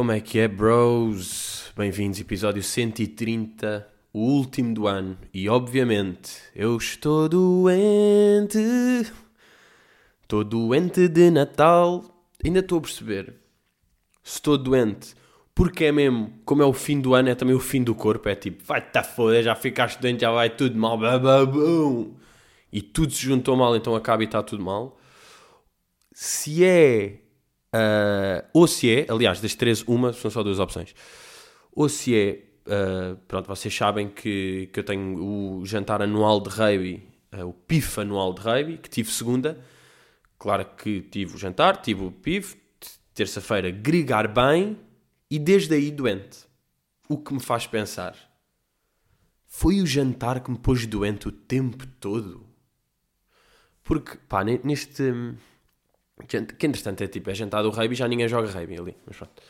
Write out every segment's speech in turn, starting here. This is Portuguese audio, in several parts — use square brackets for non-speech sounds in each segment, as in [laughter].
Como é que é, bros? Bem-vindos, episódio 130, o último do ano. E obviamente, eu estou doente. Estou doente de Natal. Ainda estou a perceber. Se estou doente, porque é mesmo, como é o fim do ano, é também o fim do corpo. É tipo, vai-te foda, já ficaste doente, já vai tudo mal. Bababum. E tudo se juntou mal, então acaba e está tudo mal. Se é Uh, ou se é, aliás, das três, uma, são só duas opções. Ou se é, uh, pronto, vocês sabem que, que eu tenho o jantar anual de rugby, uh, o PIF anual de rugby, que tive segunda. Claro que tive o jantar, tive o PIF, terça-feira gregar bem e desde aí doente. O que me faz pensar, foi o jantar que me pôs doente o tempo todo? Porque, pá, neste que entretanto é tipo, é jantar do rugby e já ninguém joga rugby ali. Mas pronto.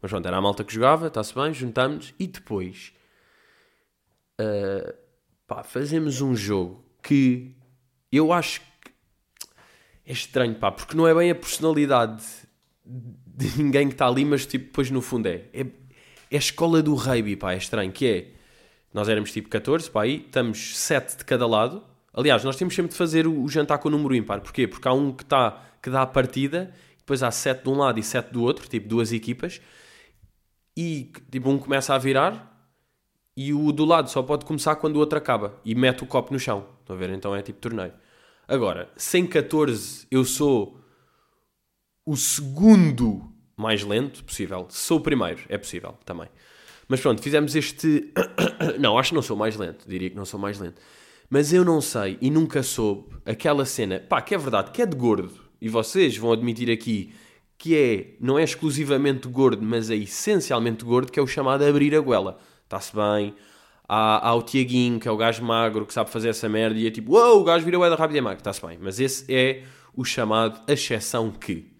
Mas pronto, era a malta que jogava, está-se bem, juntámos e depois uh, pá, fazemos um jogo que eu acho que é estranho, pá, porque não é bem a personalidade de ninguém que está ali, mas tipo, depois no fundo é. É, é a escola do rugby, pá, é estranho, que é. Nós éramos tipo 14, pá, aí estamos 7 de cada lado. Aliás, nós temos sempre de fazer o, o jantar com o número ímpar. Porquê? Porque há um que está que dá a partida, depois há sete de um lado e sete do outro, tipo duas equipas, e tipo um começa a virar e o do lado só pode começar quando o outro acaba e mete o copo no chão. Estão a ver? Então é tipo torneio. Agora, sem 14 eu sou o segundo mais lento possível. Sou o primeiro, é possível também. Mas pronto, fizemos este. [coughs] não, acho que não sou mais lento. Diria que não sou mais lento. Mas eu não sei e nunca soube aquela cena, pá, que é verdade, que é de gordo e vocês vão admitir aqui que é, não é exclusivamente gordo, mas é essencialmente gordo, que é o chamado abrir a goela. Está-se bem. Há, há, o Tiaguinho, que é o gajo magro, que sabe fazer essa merda, e é tipo, uou, wow, o gajo vira goela rápido e é magro. Está-se bem. Mas esse é o chamado exceção que.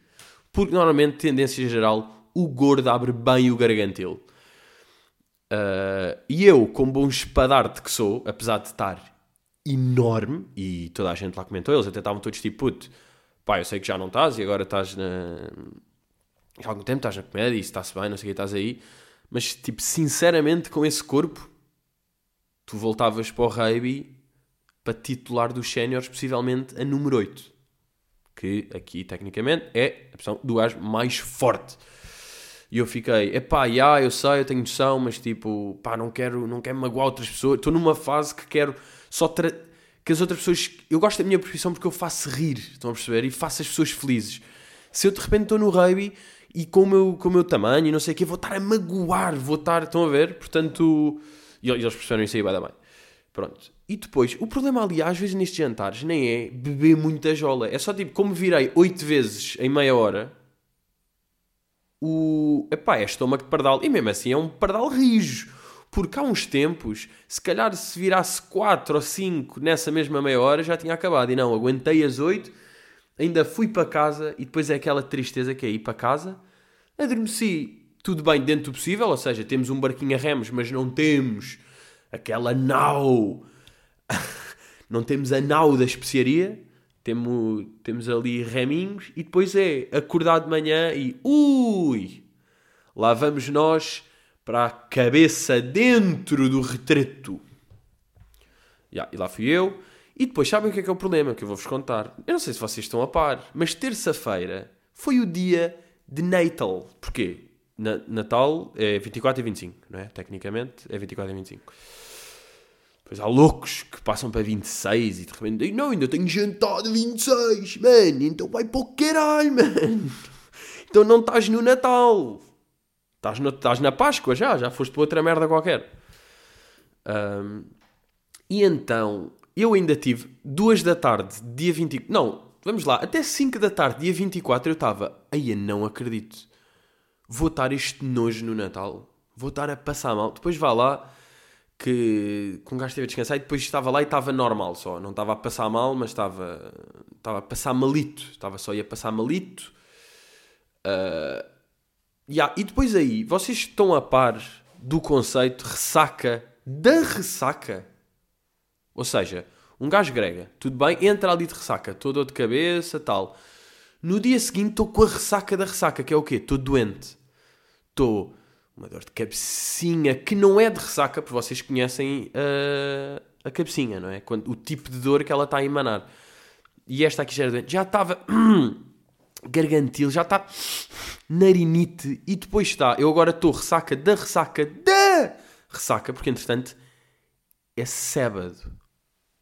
Porque normalmente, tendência geral, o gordo abre bem o gargantelo. Uh, e eu, como bom espadarte que sou, apesar de estar enorme, e toda a gente lá comentou, eles até estavam todos tipo, puto, pá, eu sei que já não estás e agora estás na. Há algum tempo estás na comédia e está-se bem, não sei o que estás aí. Mas, tipo, sinceramente, com esse corpo, tu voltavas para o rugby para titular dos séniores, possivelmente a número 8. Que aqui, tecnicamente, é a opção do gajo mais forte. E eu fiquei, epá, já, eu sei, eu tenho noção, mas tipo, pá, não quero, não quero magoar outras pessoas. Estou numa fase que quero só que as outras pessoas. Eu gosto da minha profissão porque eu faço rir, estão a perceber? E faço as pessoas felizes. Se eu de repente estou no rugby e com o meu, com o meu tamanho e não sei o quê, vou estar a magoar, vou estar. Estão a ver? Portanto. E eles perceberam isso aí, vai dar bem. Pronto. E depois, o problema ali, às vezes nestes jantares, nem é beber muita jola. É só tipo, como virei oito vezes em meia hora, o. Epá, é estômago de pardal. E mesmo assim é um pardal rijo. Porque há uns tempos, se calhar se virasse 4 ou 5 nessa mesma meia hora, já tinha acabado. E não, aguentei as 8, ainda fui para casa e depois é aquela tristeza que é ir para casa. Adormeci tudo bem dentro do possível, ou seja, temos um barquinho a remos, mas não temos aquela nau. [laughs] não temos a nau da especiaria. Temos, temos ali reminhos e depois é acordar de manhã e ui, lá vamos nós para a cabeça dentro do retrato. Yeah, e lá fui eu. E depois sabem o que é que é o problema que eu vou-vos contar? Eu não sei se vocês estão a par, mas terça-feira foi o dia de Natal. Porquê? Na, Natal é 24 e 25, não é? Tecnicamente é 24 e 25. Pois há loucos que passam para 26 e de repente não, ainda tenho jantar de 26, mano, então vai para o caralho, [laughs] mano. Então não estás no Natal. Estás, no, estás na Páscoa já, já foste para outra merda qualquer. Um, e então, eu ainda tive duas da tarde, dia 20. Não, vamos lá, até 5 da tarde, dia 24, eu estava. Aí não acredito. Vou estar este nojo no Natal. Vou estar a passar mal. Depois vá lá que, com um gajo esteve a descansar e depois estava lá e estava normal só. Não estava a passar mal, mas estava, estava a passar malito. Estava só a passar malito. Uh, Yeah, e depois aí, vocês estão a par do conceito ressaca da ressaca? Ou seja, um gajo grega, tudo bem, entra ali de ressaca, estou dor de cabeça, tal. No dia seguinte estou com a ressaca da ressaca, que é o quê? Estou doente. estou uma dor de cabecinha que não é de ressaca, porque vocês conhecem uh, a cabecinha, não é? Quando, o tipo de dor que ela está a emanar. E esta aqui já era doente. Já estava [clears throat] gargantil, já está narinite e depois está. Eu agora estou ressaca da ressaca da ressaca, porque entretanto é sábado.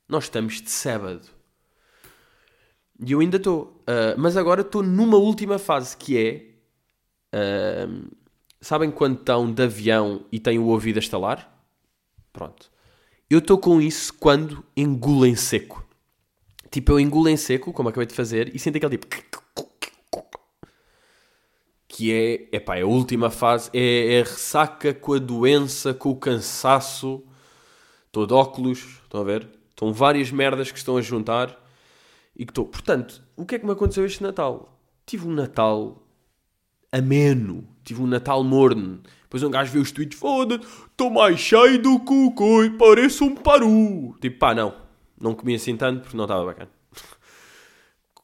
Nós estamos de sábado. E eu ainda estou. Uh, mas agora estou numa última fase que é. Uh, sabem quando estão de avião e têm o ouvido a estalar? Pronto. Eu estou com isso quando engulo em seco. Tipo, eu engulo em seco, como acabei de fazer, e sinto aquele tipo. Que é, epá, é a última fase, é, é a ressaca com a doença, com o cansaço. Estou de óculos, estão a ver? Estão várias merdas que estão a juntar e que estou. Portanto, o que é que me aconteceu este Natal? Tive um Natal ameno, tive um Natal morno. Depois um gajo vê os tweets, foda-se, estou mais cheio do coi, parece um paru. Tipo, pá, não, não comi assim tanto porque não estava bacana.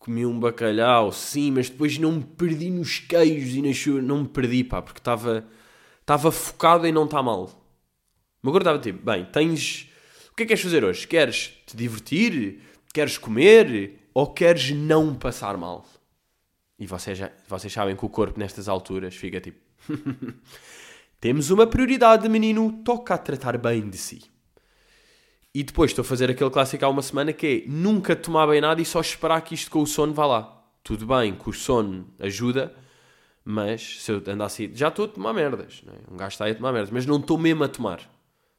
Comi um bacalhau, sim, mas depois não me perdi nos queijos e nas churras, não me perdi, pá, porque estava estava focado em não estar mal. Mas agora estava tipo, bem, tens. O que é que queres fazer hoje? Queres te divertir? Queres comer? ou queres não passar mal? E vocês, já, vocês sabem que o corpo nestas alturas fica tipo. [laughs] Temos uma prioridade, menino, toca a tratar bem de si. E depois estou a fazer aquele clássico há uma semana que é nunca tomar bem nada e só esperar que isto com o sono vá lá. Tudo bem que o sono ajuda, mas se eu andar assim, já estou a tomar merdas. É? Um gajo está aí a tomar merdas, mas não estou mesmo a tomar.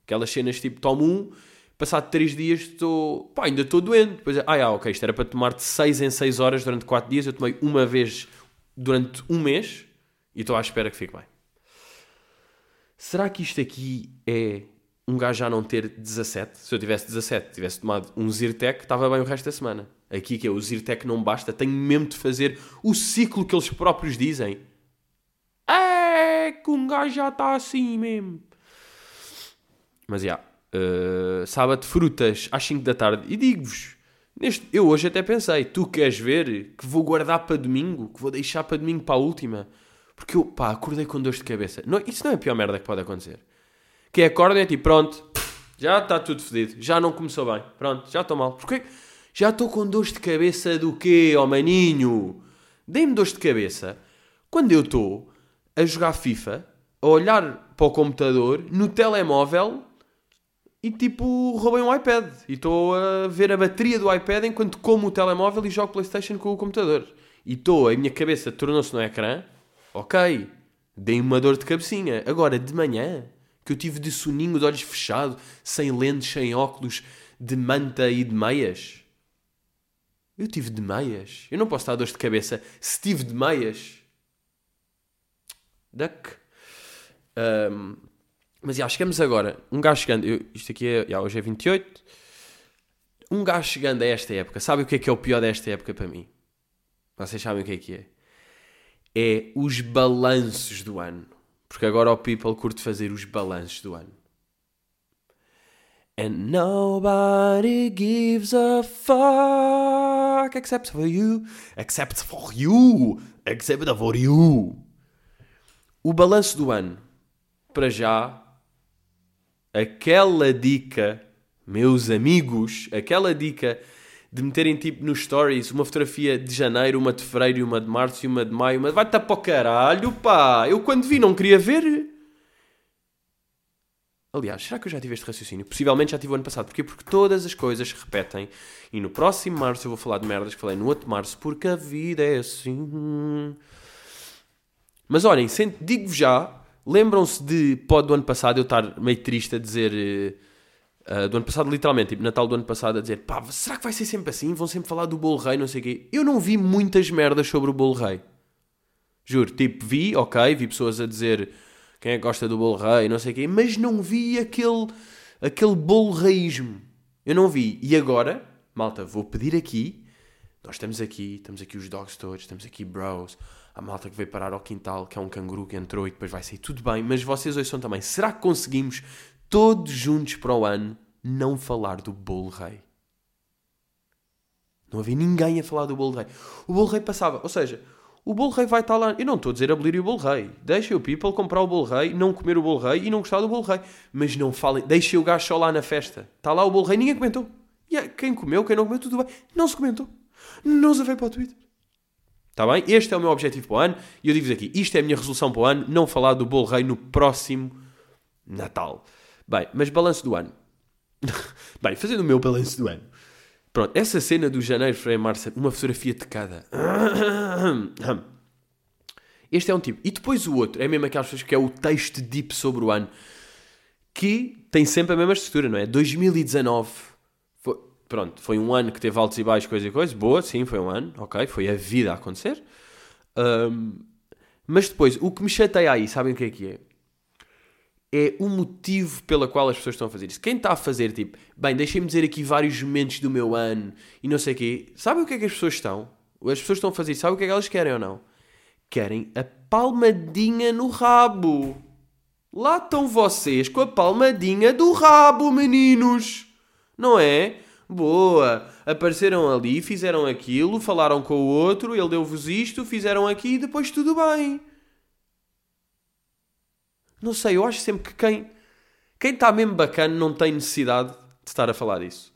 Aquelas cenas tipo, tomo um Passado 3 dias estou. pá, ainda estou doente. Depois, ah, ah, ok, isto era para tomar de 6 em 6 horas durante 4 dias. Eu tomei uma vez durante um mês e estou à espera que fique bem. Será que isto aqui é um gajo já não ter 17? Se eu tivesse 17, tivesse tomado um Zyrtec, estava bem o resto da semana. Aqui que é o Zyrtec não basta, tenho mesmo de fazer o ciclo que eles próprios dizem. É que um gajo já está assim mesmo. Mas já. Yeah, uh, sábado frutas às 5 da tarde. E digo-vos, neste, eu hoje até pensei, tu queres ver que vou guardar para domingo, que vou deixar para domingo para a última? Porque eu, pá, acordei com dor de cabeça. Não, isso não é a pior merda que pode acontecer. Que é e é tipo, pronto, já está tudo fedido, já não começou bem, pronto, já estou mal. Porque já estou com dor de cabeça do quê, ó maninho? Dei-me dor de cabeça quando eu estou a jogar FIFA, a olhar para o computador, no telemóvel, e tipo roubei um iPad e estou a ver a bateria do iPad enquanto como o telemóvel e jogo Playstation com o computador. E estou, a minha cabeça tornou-se no ecrã, ok, dei uma dor de cabecinha. Agora, de manhã, que eu tive de soninho, de olhos fechados, sem lentes, sem óculos, de manta e de meias. Eu tive de meias. Eu não posso estar dor de cabeça se tive de meias. Duck. Um, mas já, chegamos agora. Um gajo chegando. Eu, isto aqui é. Já, hoje é 28. Um gajo chegando a esta época. Sabe o que é que é o pior desta época para mim? Vocês sabem o que é que é? É os balanços do ano. Porque agora o people curte fazer os balanços do ano. And nobody gives a fuck except for you. Except for you. Except for you. O balanço do ano, para já, aquela dica, meus amigos, aquela dica de meterem tipo nos stories uma fotografia de janeiro, uma de fevereiro, uma de março e uma de maio, mas vai-te para o caralho, pá! Eu quando vi não queria ver. Aliás, será que eu já tive este raciocínio? Possivelmente já tive o ano passado. Porquê? Porque todas as coisas se repetem. E no próximo março eu vou falar de merdas que falei no outro março, porque a vida é assim. Mas olhem, digo-vos já Lembram-se de, pode do ano passado, eu estar meio triste a dizer. Uh, do ano passado, literalmente, tipo, Natal do ano passado, a dizer pá, será que vai ser sempre assim? Vão sempre falar do bolo rei, não sei o quê. Eu não vi muitas merdas sobre o bolo rei. Juro, tipo, vi, ok, vi pessoas a dizer quem é que gosta do bolo rei, não sei o quê, mas não vi aquele, aquele bolo raísmo. Eu não vi. E agora, malta, vou pedir aqui, nós estamos aqui, estamos aqui os dogs todos, estamos aqui bros, a malta que veio parar ao quintal, que é um canguru que entrou e depois vai sair tudo bem, mas vocês ouçam também, será que conseguimos todos juntos para o ano não falar do bolo rei? Não havia ninguém a falar do bolo rei. O bolo rei passava, ou seja, o bolo rei vai estar lá. Eu não estou a dizer abolir o bolo rei. Deixem o people comprar o bolo rei, não comer o bolo rei e não gostar do bolo rei. Mas não falem, deixem o gajo só lá na festa. Está lá o bolo rei, ninguém comentou. E yeah, quem comeu, quem não comeu, tudo bem. Não se comentou. Não se veio para o Twitter. Está bem? Este é o meu objetivo para o ano. E eu digo-vos aqui, isto é a minha resolução para o ano, não falar do bolo rei no próximo Natal. Bem, mas balanço do ano. [laughs] bem, fazendo o meu balanço do ano. Pronto, essa cena do janeiro, fevereiro, março, uma fotografia de cada. [coughs] Este é um tipo. E depois o outro, é mesmo aquelas pessoas que é o texto deep sobre o ano, que tem sempre a mesma estrutura, não é? 2019. Foi, pronto, foi um ano que teve altos e baixos, coisa e coisa. Boa, sim, foi um ano, ok. Foi a vida a acontecer. Um, mas depois, o que me chateia aí, sabem o que é que é? É o motivo pela qual as pessoas estão a fazer isso. Quem está a fazer, tipo, bem, deixem-me dizer aqui vários momentos do meu ano e não sei o quê, sabem o que é que as pessoas estão? As pessoas estão a fazer sabem o que é que elas querem ou não? Querem a palmadinha no rabo. Lá estão vocês com a palmadinha do rabo, meninos. Não é? Boa. Apareceram ali, fizeram aquilo, falaram com o outro, ele deu-vos isto, fizeram aqui e depois tudo bem. Não sei, eu acho sempre que quem quem está mesmo bacana não tem necessidade de estar a falar disso.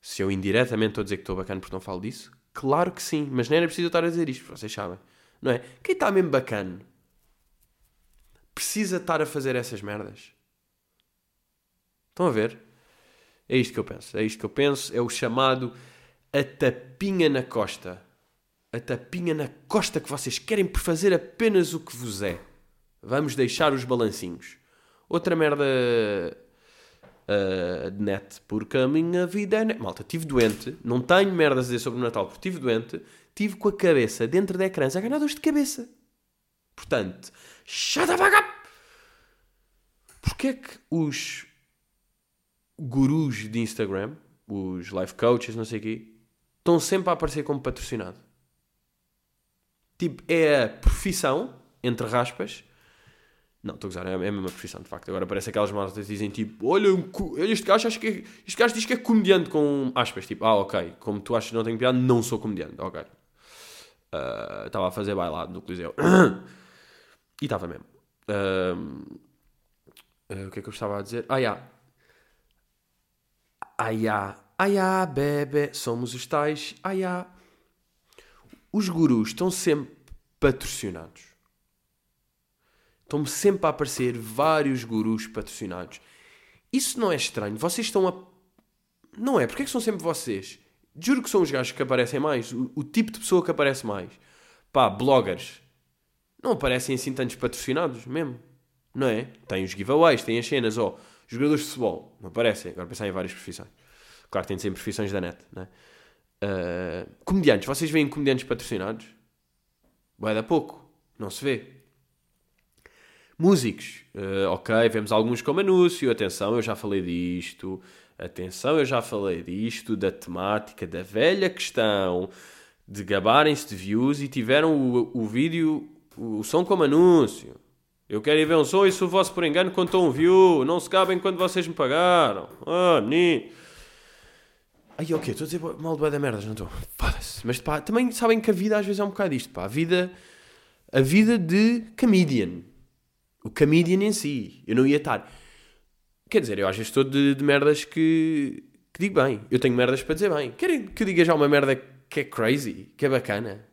Se eu indiretamente estou a dizer que estou bacana porque não falo disso, claro que sim, mas nem era preciso estar a dizer isto, vocês sabem. Não é? Quem está mesmo bacana precisa estar a fazer essas merdas. Estão a ver? É isto que eu penso. É isto que eu penso. É o chamado a tapinha na costa. A tapinha na costa que vocês querem por fazer apenas o que vos é. Vamos deixar os balancinhos. Outra merda uh, de net, porque a minha vida é net. Malta, estive doente, não tenho merdas a dizer sobre o Natal, porque estive doente, estive com a cabeça dentro de ecrãs a ganhar dores de cabeça. Portanto, shut the up! Porquê é que os gurus de Instagram, os life coaches, não sei o quê, estão sempre a aparecer como patrocinado? Tipo, é a profissão, entre raspas, não, estou a gozar, é a mesma profissão, de facto. Agora parece aquelas maltas que dizem tipo: Olha, este gajo, acho que é, este gajo diz que é comediante com aspas. Tipo, ah, ok, como tu achas que não tenho piada, não sou comediante. Ok. Uh, estava a fazer bailado no Coliseu. [coughs] e estava mesmo. Uh, uh, o que é que eu estava a dizer? Ah, já. Ah, já. Ah, já, bebê. Somos os tais. Ah, já. Os gurus estão sempre patrocinados Estão-me sempre a aparecer vários gurus patrocinados. Isso não é estranho. Vocês estão a. Não é? Porque é que são sempre vocês? Juro que são os gajos que aparecem mais. O, o tipo de pessoa que aparece mais. Pá, bloggers. Não aparecem assim tantos patrocinados mesmo. Não é? Tem os giveaways, tem as cenas. Ó, oh, jogadores de futebol. Não aparecem. Agora pensar em várias profissões. Claro que tem de ser profissões da net. Não é? Uh, comediantes. Vocês veem comediantes patrocinados? Vai dar pouco. Não se vê. Músicos, uh, ok, vemos alguns como anúncio, atenção, eu já falei disto, atenção, eu já falei disto, da temática, da velha questão de gabarem-se de views e tiveram o, o vídeo, o, som como anúncio. Eu quero ir ver um som e se o vosso por engano contou um view, não se gabem quando vocês me pagaram. Ah, menino. Ai, ok, estou a dizer mal de da merdas, não estou? Foda-se. Mas pá, também sabem que a vida às vezes é um bocado isto, pá. A vida, a vida de comedian o comedian em si. Eu não ia estar. Quer dizer, eu às vezes estou de, de merdas que, que digo bem. Eu tenho merdas para dizer bem. Querem que eu diga já uma merda que é crazy, que é bacana?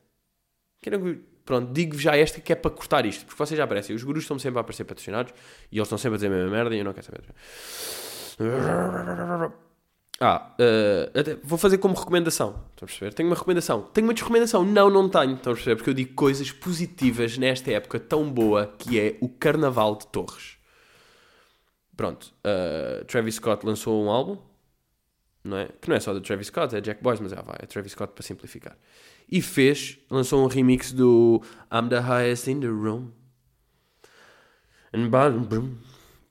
Querem que. Pronto, digo já esta que é para cortar isto, porque vocês já aparecem. Os gurus estão sempre a aparecer patrocinados e eles estão sempre a dizer a mesma merda e eu não quero saber. Ah, uh, vou fazer como recomendação. Estão a perceber? Tenho uma recomendação. Tenho uma desrecomendação? Não, não tenho. Estão a perceber? Porque eu digo coisas positivas nesta época tão boa que é o Carnaval de Torres. Pronto. Uh, Travis Scott lançou um álbum. Não é? Que não é só do Travis Scott, é Jack Boys, mas já vai. É Travis Scott para simplificar. E fez, lançou um remix do I'm the highest in the room. And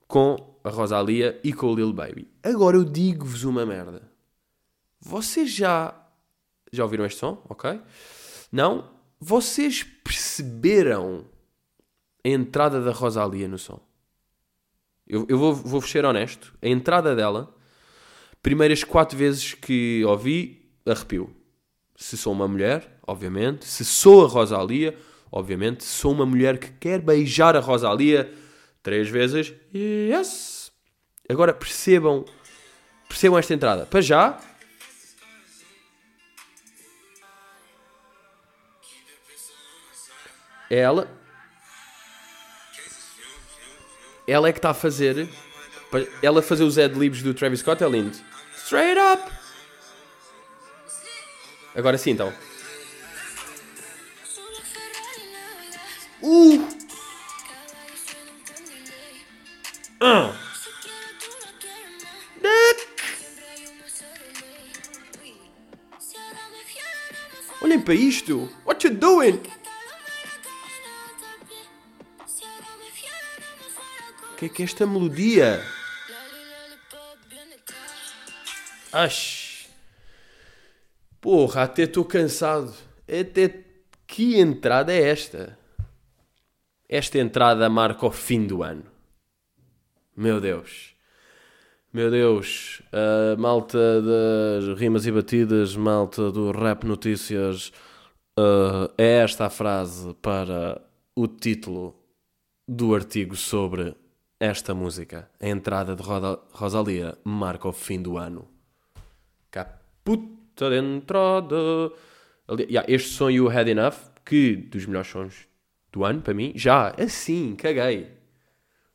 com a Rosalia e com o Lil Baby. Agora eu digo-vos uma merda. Vocês já. Já ouviram este som? Ok? Não? Vocês perceberam a entrada da Rosalia no som? Eu, eu vou, vou ser honesto. A entrada dela, primeiras quatro vezes que ouvi, arrepio. Se sou uma mulher, obviamente. Se sou a Rosalia, obviamente. Sou uma mulher que quer beijar a Rosalia três vezes. Yes! Agora percebam, percebam esta entrada. Para já, ela ela é que está a fazer ela fazer os ad-libs do Travis Scott é lindo. Straight up! Agora sim então. Uh! Ah Olhem para isto! What you doing? que é que é esta melodia? Ash. Porra, até estou cansado. Até que entrada é esta? Esta entrada marca o fim do ano. Meu Deus. Meu Deus. A malta das rimas e batidas, malta do Rap Notícias. Uh, é esta a frase para o título do artigo sobre esta música, a entrada de Rosalia, marca o fim do ano. Caputa de entrada. Yeah, este som e o Had Enough, que dos melhores sons do ano, para mim, já, assim, caguei.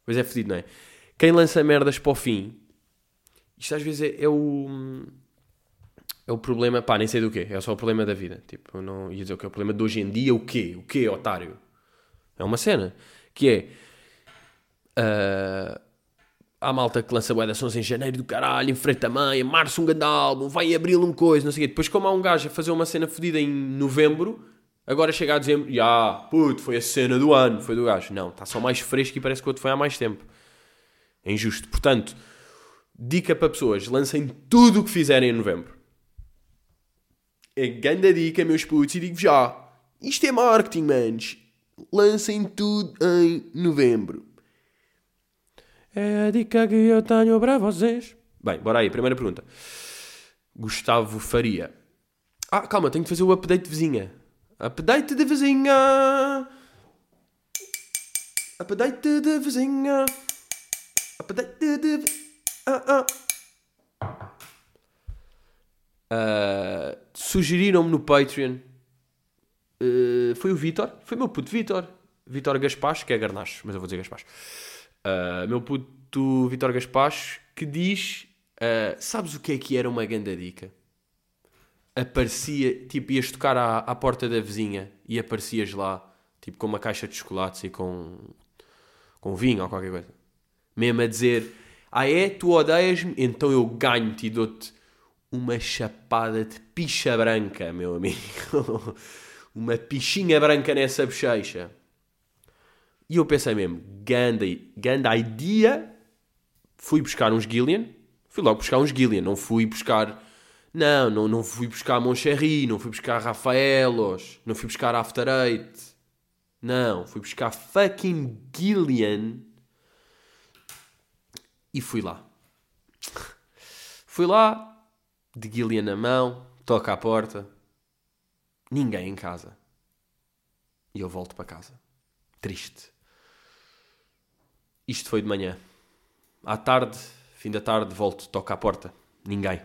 Pois é fedido, não é? Quem lança merdas para o fim, isto às vezes é, é o. É o problema, pá, nem sei do quê, é só o problema da vida. Tipo, não ia dizer o que é o problema de hoje em dia, o quê? O quê, otário? É uma cena que é Uh, há malta que lança bué sons em janeiro do caralho, em frente também, em março um grande álbum, vai em abril um coisa, não sei o quê. Depois como há um gajo a fazer uma cena fodida em novembro, agora chega a dezembro, já, yeah, puto, foi a cena do ano, foi do gajo. Não, está só mais fresco e parece que o outro foi há mais tempo. É injusto. Portanto, dica para pessoas, lancem tudo o que fizerem em novembro. É grande dica, meus putos, e digo já, isto é marketing, manos. Lancem tudo em novembro. É a dica que eu tenho para vocês. Bem, bora aí. Primeira pergunta. Gustavo Faria. Ah, calma, tenho que fazer o update de vizinha. Update de vizinha. Update de vizinha. Update de. Ah, ah. Uh, Sugeriram-me no Patreon. Uh, foi o Vitor. Foi meu puto Vitor. Vitor Gaspacho, que é Garnacho, mas eu vou dizer Gaspacho uh, meu puto Vitor Gaspacho, que diz: uh, Sabes o que é que era uma grande dica? Aparecia, tipo, ias tocar à, à porta da vizinha e aparecias lá, tipo, com uma caixa de chocolates e com, com vinho ou qualquer coisa. Mesmo a dizer: Ah, é? Tu odeias-me? Então eu ganho-te e dou-te uma chapada de picha branca, meu amigo. [laughs] uma pichinha branca nessa bochecha. E eu pensei mesmo, ganda, ganda idea. Fui buscar uns Gillian. Fui logo buscar uns Gillian. Não fui buscar... Não, não, não fui buscar Moncherry. Não fui buscar Rafaelos. Não fui buscar After Eight. Não, fui buscar fucking Gillian. E fui lá. Fui lá, de Gillian na mão, toca à porta. Ninguém em casa. E eu volto para casa. Triste. Isto foi de manhã. À tarde, fim da tarde, volto, toco à porta. Ninguém.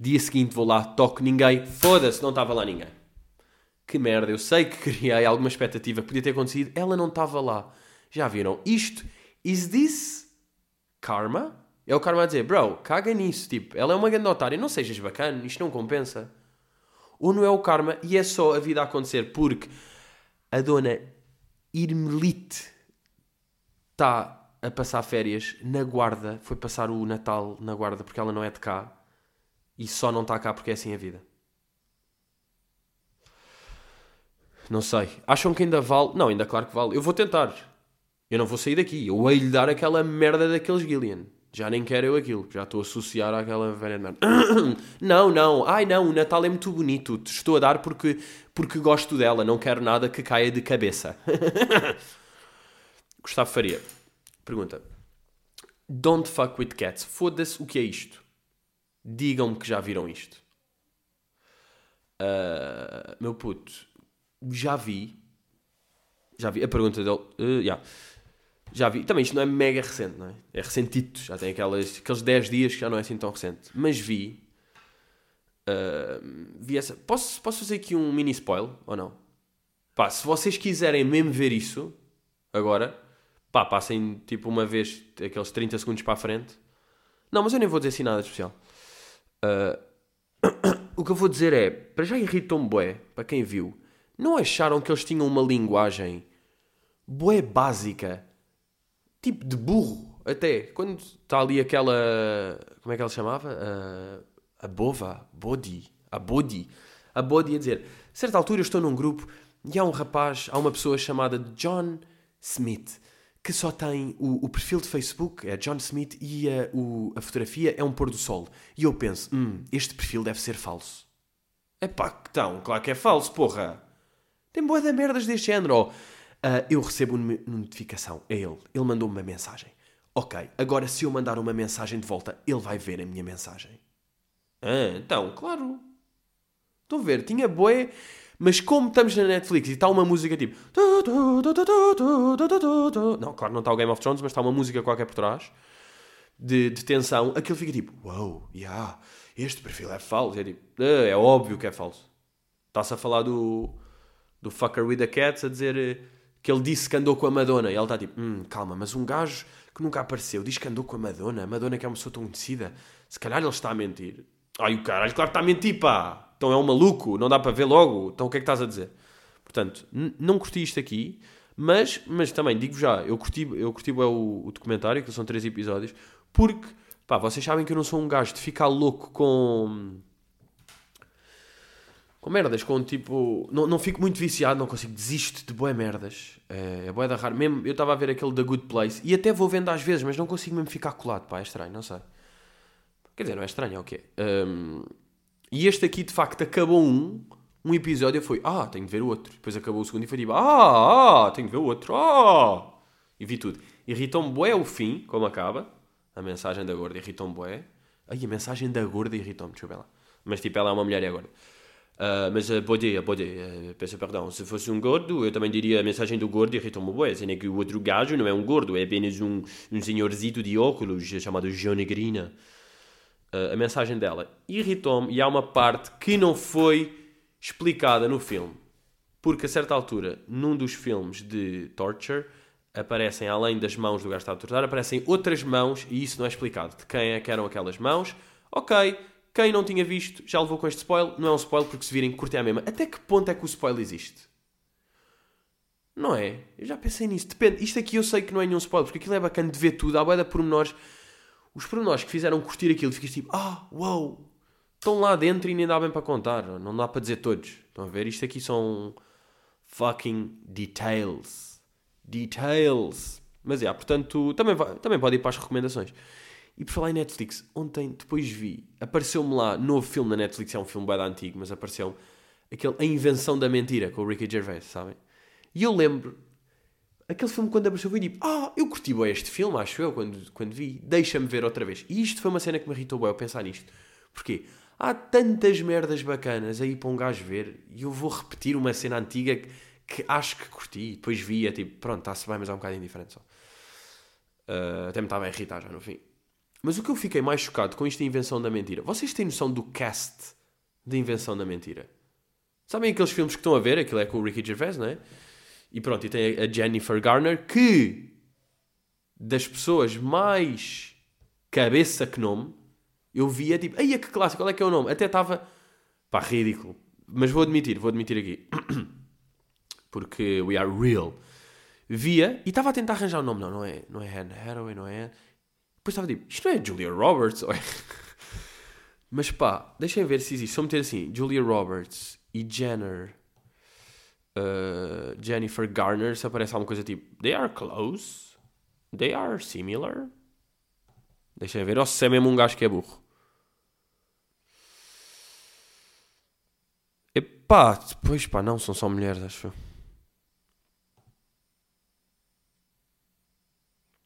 Dia seguinte vou lá, toco ninguém. Foda-se, não estava lá ninguém. Que merda, eu sei que criei alguma expectativa que podia ter acontecido. Ela não estava lá. Já viram? Isto, is this karma? É o karma a dizer, bro, caga nisso. Tipo, ela é uma grande otária, não sejas bacana, isto não compensa. Ou não é o karma e é só a vida a acontecer porque a dona Irmelite está a passar férias na Guarda, foi passar o Natal na Guarda porque ela não é de cá e só não está cá porque é assim a vida. Não sei. Acham que ainda vale? Não, ainda claro que vale. Eu vou tentar. Eu não vou sair daqui. Eu hei lhe dar aquela merda daqueles Gillian. Já nem quero eu aquilo. Já estou a associar àquela velha merda. [coughs] não, não. Ai não, o Natal é muito bonito. Estou a dar porque, porque gosto dela. Não quero nada que caia de cabeça. [laughs] Gustavo Faria. Pergunta: Don't fuck with cats. Foda-se, o que é isto? Digam-me que já viram isto. Uh, meu puto, já vi. Já vi a pergunta dele. Uh, yeah. Já vi. Também isto não é mega recente, não é? É recentito. Já tem aquelas, aqueles 10 dias que já não é assim tão recente. Mas vi. Uh, vi essa. Posso, posso fazer aqui um mini spoiler ou não? Pá, se vocês quiserem mesmo ver isso, agora, pá, passem tipo uma vez aqueles 30 segundos para a frente. Não, mas eu nem vou dizer assim nada especial. Uh, [coughs] o que eu vou dizer é, para já irritou-me bué, para quem viu, não acharam que eles tinham uma linguagem bué básica, tipo de burro, até, quando está ali aquela, como é que ela chamava? Uh, a bova, body, a body, a body a dizer, certa altura eu estou num grupo e há um rapaz, há uma pessoa chamada John Smith, que só tem o, o perfil de Facebook, é John Smith, e a, o, a fotografia é um pôr do sol. E eu penso, hum, este perfil deve ser falso. É pá, então, claro que é falso, porra. Tem boa merdas deste género. Oh, uh, eu recebo uma notificação a ele. Ele mandou-me uma mensagem. Ok, agora se eu mandar uma mensagem de volta, ele vai ver a minha mensagem. Ah, então, claro. Estou a ver, tinha boé. Mas como estamos na Netflix e está uma música tipo. Não, claro, não está o Game of Thrones, mas está uma música qualquer por trás de, de tensão. Aquilo fica tipo: Uou, wow, yeah, este perfil é falso. É, tipo, ah, é óbvio que é falso. Está-se a falar do, do Fucker with the Cats a dizer eh, que ele disse que andou com a Madonna. E ela está tipo: hum, calma, mas um gajo que nunca apareceu diz que andou com a Madonna. A Madonna que é uma pessoa tão conhecida. Se calhar ele está a mentir. Ai o caralho, claro que está a mentir, pá então é um maluco, não dá para ver logo, então o que é que estás a dizer? Portanto, não curti isto aqui, mas, mas também digo já, eu curti, eu curti o, o documentário, que são três episódios, porque, pá, vocês sabem que eu não sou um gajo de ficar louco com. Com merdas, com tipo. Não, não fico muito viciado, não consigo, desisto de boé merdas. É, é boé da raro. Mesmo eu estava a ver aquele da Good Place e até vou vendo às vezes, mas não consigo mesmo ficar colado, pá, é estranho, não sei. Quer dizer, não é estranho, é o quê? Um, e este aqui, de facto, acabou um, um episódio foi, ah, tenho de ver o outro. Depois acabou o segundo e foi tipo, ah, ah tenho de ver o outro, ah. E vi tudo. Irritou-me bué o fim, como acaba. A mensagem da gorda irritou-me bué. Ai, a mensagem da gorda irritou-me, deixa eu ver lá. Mas tipo, ela é uma mulher e é gorda. Uh, mas uh, pode, pode, uh, peço perdão. Se fosse um gordo, eu também diria a mensagem do gordo irritou-me bué. Sendo que o outro gajo não é um gordo, é apenas um, um senhorzito de óculos chamado João Negrina a mensagem dela irritou-me e há uma parte que não foi explicada no filme. Porque a certa altura, num dos filmes de Torture, aparecem, além das mãos do gajo que está a torturar, aparecem outras mãos e isso não é explicado. De quem é que eram aquelas mãos? Ok, quem não tinha visto já levou com este spoiler. Não é um spoiler porque se virem curtem a mesma. Até que ponto é que o spoiler existe? Não é? Eu já pensei nisso. Depende. Isto aqui eu sei que não é nenhum spoiler, porque aquilo é bacana de ver tudo. Há boia de pormenores os pormenores que fizeram curtir aquilo, ficas tipo, ah, uau, wow, estão lá dentro e nem dá bem para contar, não dá para dizer todos. Estão a ver? Isto aqui são fucking details. Details. Mas é, portanto, também, vai, também pode ir para as recomendações. E por falar em Netflix, ontem depois vi, apareceu-me lá, novo filme na Netflix, é um filme bem antigo, mas apareceu-me aquele A Invenção da Mentira, com o Ricky Gervais, sabem? E eu lembro aquele filme quando apareceu foi tipo, ah, eu curti bem este filme, acho eu, quando, quando vi, deixa-me ver outra vez. E isto foi uma cena que me irritou bem, eu pensar nisto. Porquê? Há tantas merdas bacanas aí para um gajo ver e eu vou repetir uma cena antiga que, que acho que curti. Depois vi, é tipo, pronto, está-se bem, mas é um bocado indiferente só. Uh, até me estava a irritar já no fim. Mas o que eu fiquei mais chocado com isto da invenção da mentira, vocês têm noção do cast da invenção da mentira? Sabem aqueles filmes que estão a ver? Aquilo é com o Ricky Gervais, não é? E pronto, e tem a Jennifer Garner, que das pessoas mais cabeça que nome, eu via tipo, ai que clássico, qual é que é o nome? Até estava, pá, ridículo. Mas vou admitir, vou admitir aqui. [clears throat] Porque we are real. Via e estava a tentar arranjar o nome, não, não é, não é Anne Hathaway, não é. Depois estava tipo, isto não é Julia Roberts? [laughs] Mas pá, deixem ver se existe. Eu meter assim, Julia Roberts e Jenner uh, Jennifer Garner, se aparece alguma coisa tipo They are close? They are similar? Deixa eu ver, ou se é mesmo um gajo que é burro. Epá, depois pá, não, são só mulheres, acho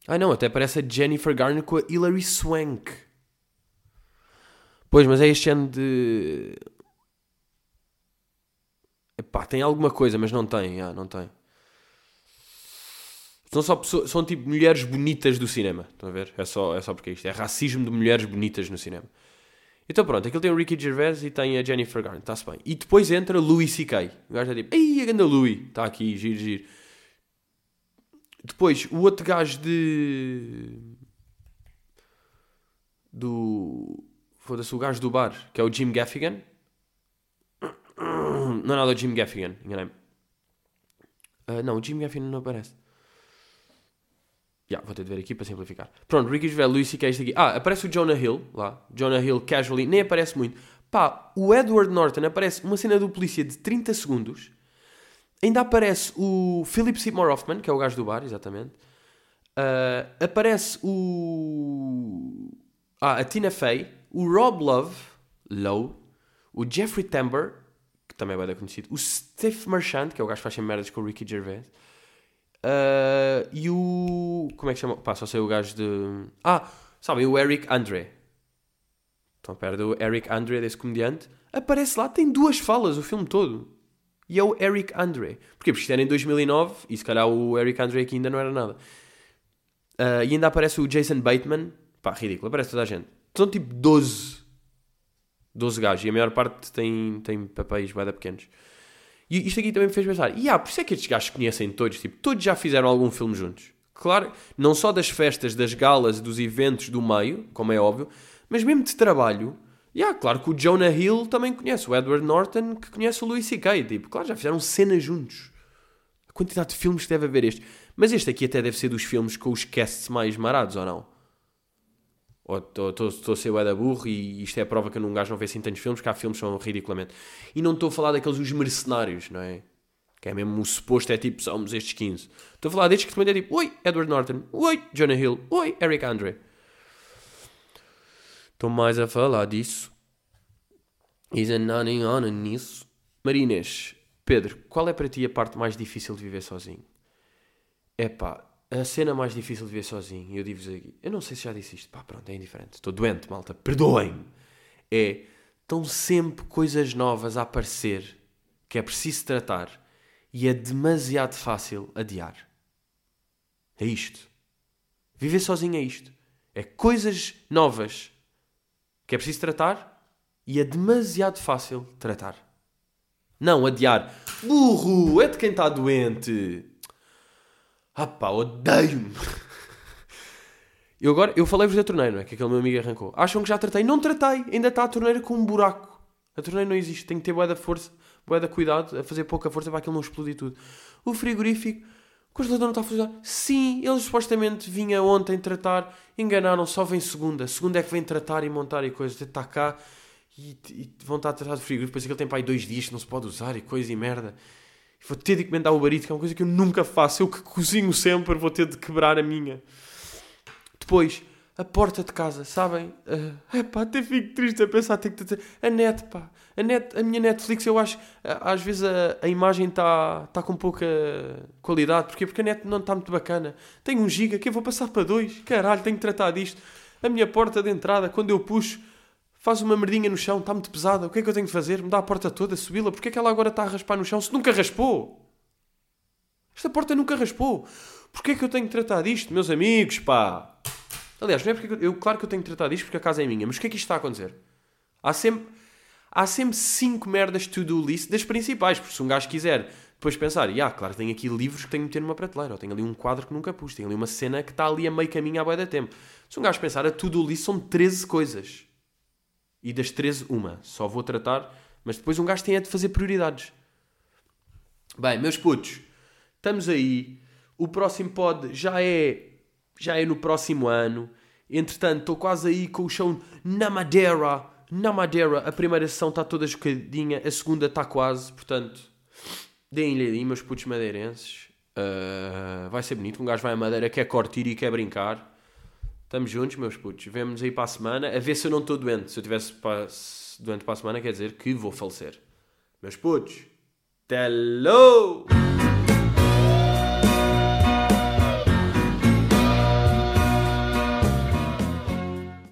Ah não, até parece a Jennifer Garner com a Hilary Swank. Pois, mas é este ano de Epá, tem alguma coisa, mas não tem, ah, não tem. São só pessoas, são tipo mulheres bonitas do cinema. Estão a ver? É só, é só porque é isto. É racismo de mulheres bonitas no cinema. Então pronto, aquilo tem o Ricky Gervais e tem a Jennifer Garner, está-se bem. E depois entra Louis C.K. O gajo é tipo, ei, a ganda Louis, está aqui, giro, giro. Depois, o outro gajo de... Do... Foda-se, o gajo do bar, que é o Jim Gaffigan. [coughs] Não é nada o Jim Gaffigan, enganei-me. Uh, não, o Jim Gaffigan não aparece. Yeah, vou ter de ver aqui para simplificar. Pronto, Ricky Gervais, Louis C.K. isto aqui. Ah, aparece o Jonah Hill, lá. Jonah Hill, casually, nem aparece muito. Pá, o Edward Norton aparece uma cena do polícia de 30 segundos. Ainda aparece o Philip Seymour Hoffman, que é o gajo do bar, exatamente. Uh, aparece o... Ah, a Tina Fey. O Rob Love, Low. O Jeffrey Tambor, que também vai dar conhecido. O Steve Marchand, que é o gajo que faz merdas com o Ricky Gervais. Uh, e o. Como é que chama? Pá, só sei o gajo de. Ah, sabem, o Eric Andre. Estão perto do Eric Andre, desse comediante. Aparece lá, tem duas falas o filme todo. E é o Eric Andre. Porquê? Porque isto era em 2009 e se calhar o Eric Andre aqui ainda não era nada. Uh, e ainda aparece o Jason Bateman. Pá, ridículo, aparece toda a gente. São tipo 12. 12 gajos. E a maior parte tem, tem papéis bem pequenos. E isto aqui também me fez pensar, e ah, por isso é que estes gajos conhecem todos, tipo, todos já fizeram algum filme juntos. Claro, não só das festas, das galas, dos eventos do meio, como é óbvio, mas mesmo de trabalho. E ah, claro que o Jonah Hill também conhece, o Edward Norton, que conhece o Louis C.K. Tipo, claro, já fizeram cenas juntos. A quantidade de filmes que deve haver este. Mas este aqui até deve ser dos filmes com os casts mais marados, ou não? Ou estou a ser o burro e isto é a prova que um gajo não vê assim tantos filmes, que há filmes que são ridiculamente. E não estou a falar daqueles os mercenários, não é? Que é mesmo o suposto, é tipo, somos estes 15. Estou a falar destes que também é tipo, oi, Edward Norton, oi, Jonah Hill, oi, Eric Andre. Estou mais a falar disso. Is a nodding on nisso. Marines, Pedro, qual é para ti a parte mais difícil de viver sozinho? É pá, a cena mais difícil de ver sozinho, eu digo-vos aqui, eu não sei se já disse isto, pá, pronto, é indiferente, estou doente, malta, perdoem-me. É, estão sempre coisas novas a aparecer que é preciso tratar e é demasiado fácil adiar. É isto. Viver sozinho é isto. É coisas novas que é preciso tratar e é demasiado fácil tratar. Não adiar. Burro, é de quem está doente. Ah pá, odeio-me. Eu agora, eu falei-vos da torneira, não é? Que aquele meu amigo arrancou. Acham que já tratei? Não tratei. Ainda está a torneira com um buraco. A torneira não existe. Tem que ter boa da força, boa da cuidado, a fazer pouca força para aquilo não explodir tudo. O frigorífico, o congelador não está a funcionar. Sim, eles supostamente vinha ontem tratar. Enganaram, só vem segunda. Segunda é que vem tratar e montar e coisas. Está cá e, e vão estar a tratar de frigorífico. Depois aquele tem para aí dois dias que não se pode usar e coisa e merda. Vou ter de encomendar o barito, que é uma coisa que eu nunca faço. Eu que cozinho sempre, vou ter de quebrar a minha. Depois, a porta de casa, sabem? Uh, epá, até fico triste a pensar, tenho que. A net, pá. A, net, a minha Netflix, eu acho, às vezes a, a imagem está tá com pouca qualidade. Porquê? Porque a net não está muito bacana. Tenho um giga, que eu vou passar para dois. Caralho, tenho que tratar disto. A minha porta de entrada, quando eu puxo, faz uma merdinha no chão, está muito pesada, o que é que eu tenho de fazer? Mudar a porta toda, subi-la, porque é que ela agora está a raspar no chão se nunca raspou? Esta porta nunca raspou. Porquê é que eu tenho de tratar disto, meus amigos, pá? Aliás, não é porque eu, claro que eu tenho de tratar disto porque a casa é minha, mas o que é que isto está a acontecer? Há sempre, há sempre cinco merdas to-do list das principais, porque se um gajo quiser depois pensar, e ah, claro, tenho aqui livros que tenho de meter numa prateleira, ou tenho ali um quadro que nunca pus, tenho ali uma cena que está ali a meio caminho à boia da tempo. Se um gajo pensar, a to-do list são 13 coisas. E das 13, uma. Só vou tratar, mas depois um gajo tem é de fazer prioridades. Bem, meus putos, estamos aí. O próximo pod já é, já é no próximo ano. Entretanto, estou quase aí com o chão na Madeira. Na Madeira, a primeira sessão está toda jocadinha, a segunda está quase. Portanto, deem-lhe aí, meus putos madeirenses. Uh, vai ser bonito. Um gajo vai à Madeira, quer curtir e quer brincar. Estamos juntos, meus putos. Vemo-nos aí para a semana. A ver se eu não estou doente. Se eu estivesse doente para a semana, quer dizer que vou falecer. Meus putos. Hello!